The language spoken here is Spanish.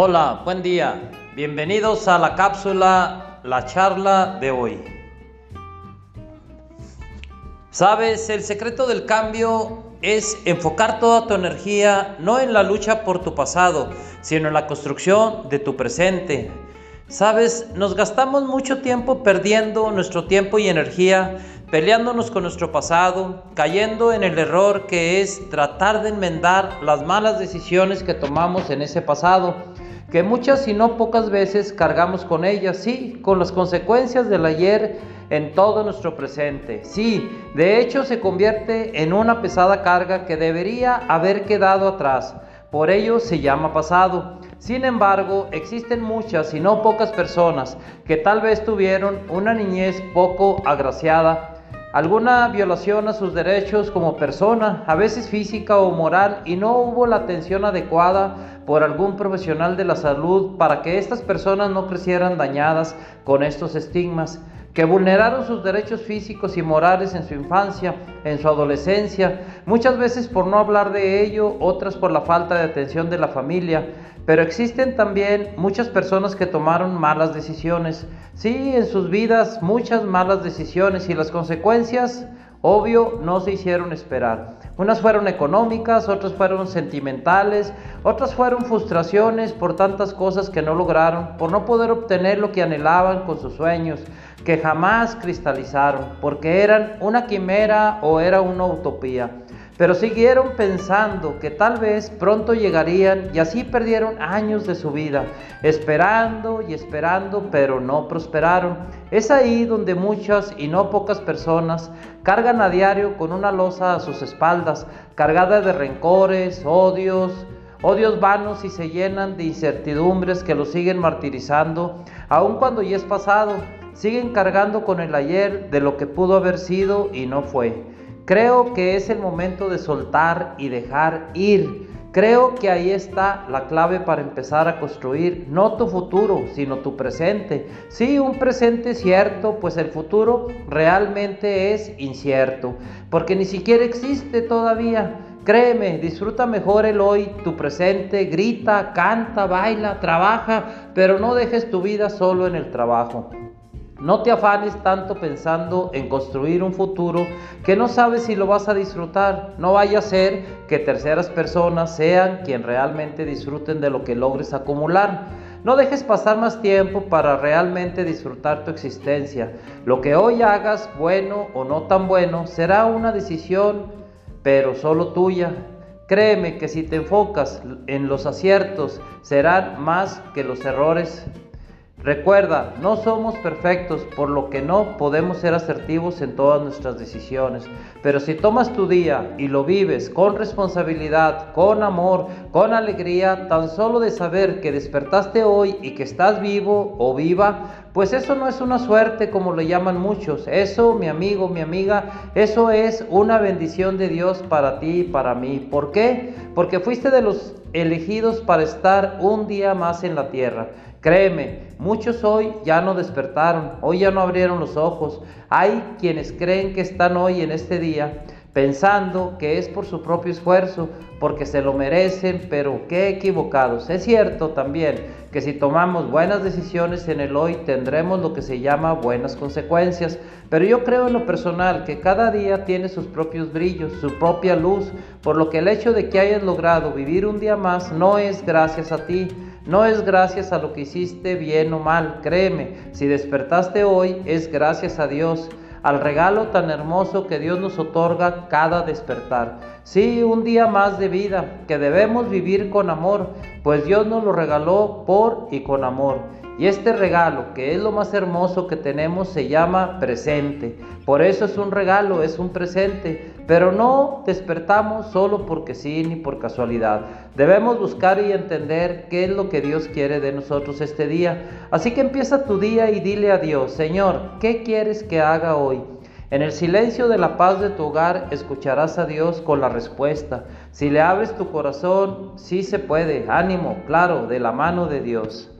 Hola, buen día. Bienvenidos a la cápsula, la charla de hoy. Sabes, el secreto del cambio es enfocar toda tu energía no en la lucha por tu pasado, sino en la construcción de tu presente. Sabes, nos gastamos mucho tiempo perdiendo nuestro tiempo y energía peleándonos con nuestro pasado, cayendo en el error que es tratar de enmendar las malas decisiones que tomamos en ese pasado, que muchas y no pocas veces cargamos con ellas, sí, con las consecuencias del ayer en todo nuestro presente. Sí, de hecho se convierte en una pesada carga que debería haber quedado atrás. Por ello se llama pasado. Sin embargo, existen muchas y no pocas personas que tal vez tuvieron una niñez poco agraciada, alguna violación a sus derechos como persona, a veces física o moral, y no hubo la atención adecuada por algún profesional de la salud para que estas personas no crecieran dañadas con estos estigmas, que vulneraron sus derechos físicos y morales en su infancia, en su adolescencia, muchas veces por no hablar de ello, otras por la falta de atención de la familia, pero existen también muchas personas que tomaron malas decisiones. Sí, en sus vidas muchas malas decisiones y las consecuencias, obvio, no se hicieron esperar. Unas fueron económicas, otras fueron sentimentales, otras fueron frustraciones por tantas cosas que no lograron, por no poder obtener lo que anhelaban con sus sueños, que jamás cristalizaron, porque eran una quimera o era una utopía pero siguieron pensando que tal vez pronto llegarían y así perdieron años de su vida, esperando y esperando, pero no prosperaron. Es ahí donde muchas y no pocas personas cargan a diario con una losa a sus espaldas, cargada de rencores, odios, odios vanos y se llenan de incertidumbres que los siguen martirizando, aun cuando ya es pasado, siguen cargando con el ayer de lo que pudo haber sido y no fue. Creo que es el momento de soltar y dejar ir. Creo que ahí está la clave para empezar a construir no tu futuro, sino tu presente. Sí, un presente cierto, pues el futuro realmente es incierto, porque ni siquiera existe todavía. Créeme, disfruta mejor el hoy, tu presente, grita, canta, baila, trabaja, pero no dejes tu vida solo en el trabajo. No te afanes tanto pensando en construir un futuro que no sabes si lo vas a disfrutar. No vaya a ser que terceras personas sean quien realmente disfruten de lo que logres acumular. No dejes pasar más tiempo para realmente disfrutar tu existencia. Lo que hoy hagas, bueno o no tan bueno, será una decisión, pero solo tuya. Créeme que si te enfocas en los aciertos, serán más que los errores Recuerda, no somos perfectos, por lo que no podemos ser asertivos en todas nuestras decisiones. Pero si tomas tu día y lo vives con responsabilidad, con amor, con alegría, tan solo de saber que despertaste hoy y que estás vivo o viva, pues eso no es una suerte como le llaman muchos. Eso, mi amigo, mi amiga, eso es una bendición de Dios para ti y para mí. ¿Por qué? Porque fuiste de los elegidos para estar un día más en la tierra. Créeme, muchos hoy ya no despertaron, hoy ya no abrieron los ojos. Hay quienes creen que están hoy en este día pensando que es por su propio esfuerzo, porque se lo merecen, pero qué equivocados. Es cierto también que si tomamos buenas decisiones en el hoy tendremos lo que se llama buenas consecuencias, pero yo creo en lo personal que cada día tiene sus propios brillos, su propia luz, por lo que el hecho de que hayas logrado vivir un día más no es gracias a ti, no es gracias a lo que hiciste bien o mal, créeme, si despertaste hoy es gracias a Dios, al regalo tan hermoso que Dios nos otorga cada despertar. Sí, un día más de vida que debemos vivir con amor, pues Dios nos lo regaló por y con amor. Y este regalo, que es lo más hermoso que tenemos, se llama presente. Por eso es un regalo, es un presente. Pero no despertamos solo porque sí ni por casualidad. Debemos buscar y entender qué es lo que Dios quiere de nosotros este día. Así que empieza tu día y dile a Dios, Señor, ¿qué quieres que haga hoy? En el silencio de la paz de tu hogar escucharás a Dios con la respuesta. Si le abres tu corazón, sí se puede. Ánimo, claro, de la mano de Dios.